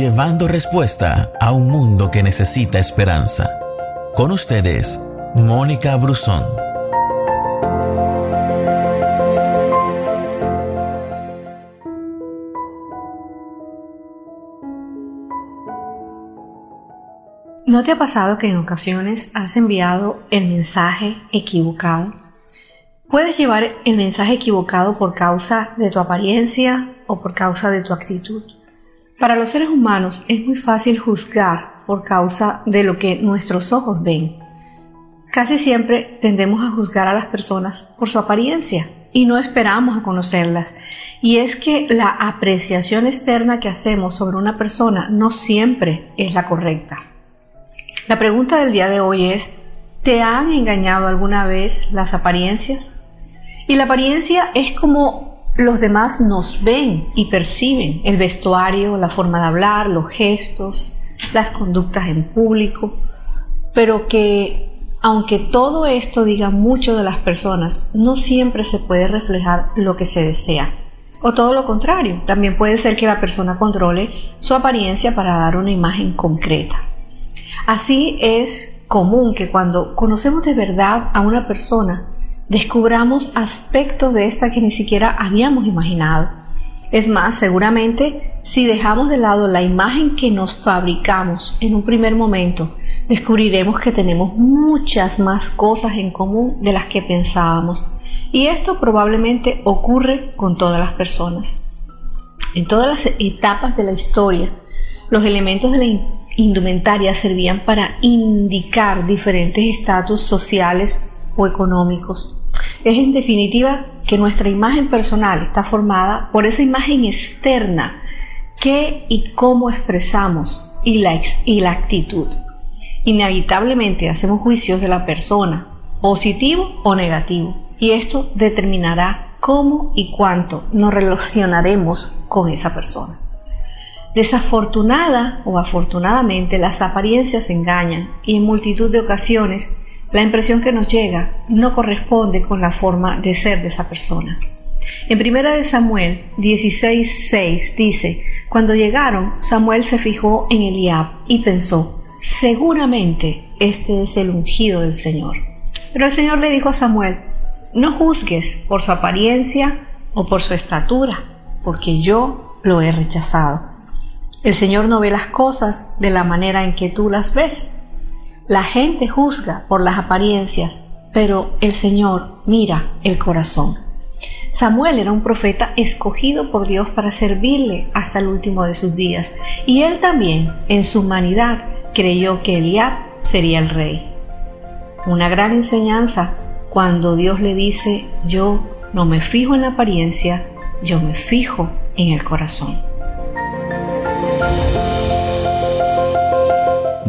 llevando respuesta a un mundo que necesita esperanza. Con ustedes, Mónica Brusón. ¿No te ha pasado que en ocasiones has enviado el mensaje equivocado? Puedes llevar el mensaje equivocado por causa de tu apariencia o por causa de tu actitud. Para los seres humanos es muy fácil juzgar por causa de lo que nuestros ojos ven. Casi siempre tendemos a juzgar a las personas por su apariencia y no esperamos a conocerlas. Y es que la apreciación externa que hacemos sobre una persona no siempre es la correcta. La pregunta del día de hoy es, ¿te han engañado alguna vez las apariencias? Y la apariencia es como los demás nos ven y perciben el vestuario, la forma de hablar, los gestos, las conductas en público, pero que aunque todo esto diga mucho de las personas, no siempre se puede reflejar lo que se desea. O todo lo contrario, también puede ser que la persona controle su apariencia para dar una imagen concreta. Así es común que cuando conocemos de verdad a una persona, descubramos aspectos de esta que ni siquiera habíamos imaginado. Es más, seguramente si dejamos de lado la imagen que nos fabricamos en un primer momento, descubriremos que tenemos muchas más cosas en común de las que pensábamos. Y esto probablemente ocurre con todas las personas. En todas las etapas de la historia, los elementos de la indumentaria servían para indicar diferentes estatus sociales o económicos. Es en definitiva que nuestra imagen personal está formada por esa imagen externa que y cómo expresamos y la, y la actitud. Inevitablemente hacemos juicios de la persona, positivo o negativo, y esto determinará cómo y cuánto nos relacionaremos con esa persona. Desafortunada o afortunadamente las apariencias engañan y en multitud de ocasiones la impresión que nos llega no corresponde con la forma de ser de esa persona. En primera de Samuel 16:6 dice, cuando llegaron, Samuel se fijó en Eliab y pensó, seguramente este es el ungido del Señor. Pero el Señor le dijo a Samuel, no juzgues por su apariencia o por su estatura, porque yo lo he rechazado. El Señor no ve las cosas de la manera en que tú las ves. La gente juzga por las apariencias, pero el Señor mira el corazón. Samuel era un profeta escogido por Dios para servirle hasta el último de sus días, y él también, en su humanidad, creyó que Eliab sería el rey. Una gran enseñanza cuando Dios le dice, yo no me fijo en la apariencia, yo me fijo en el corazón.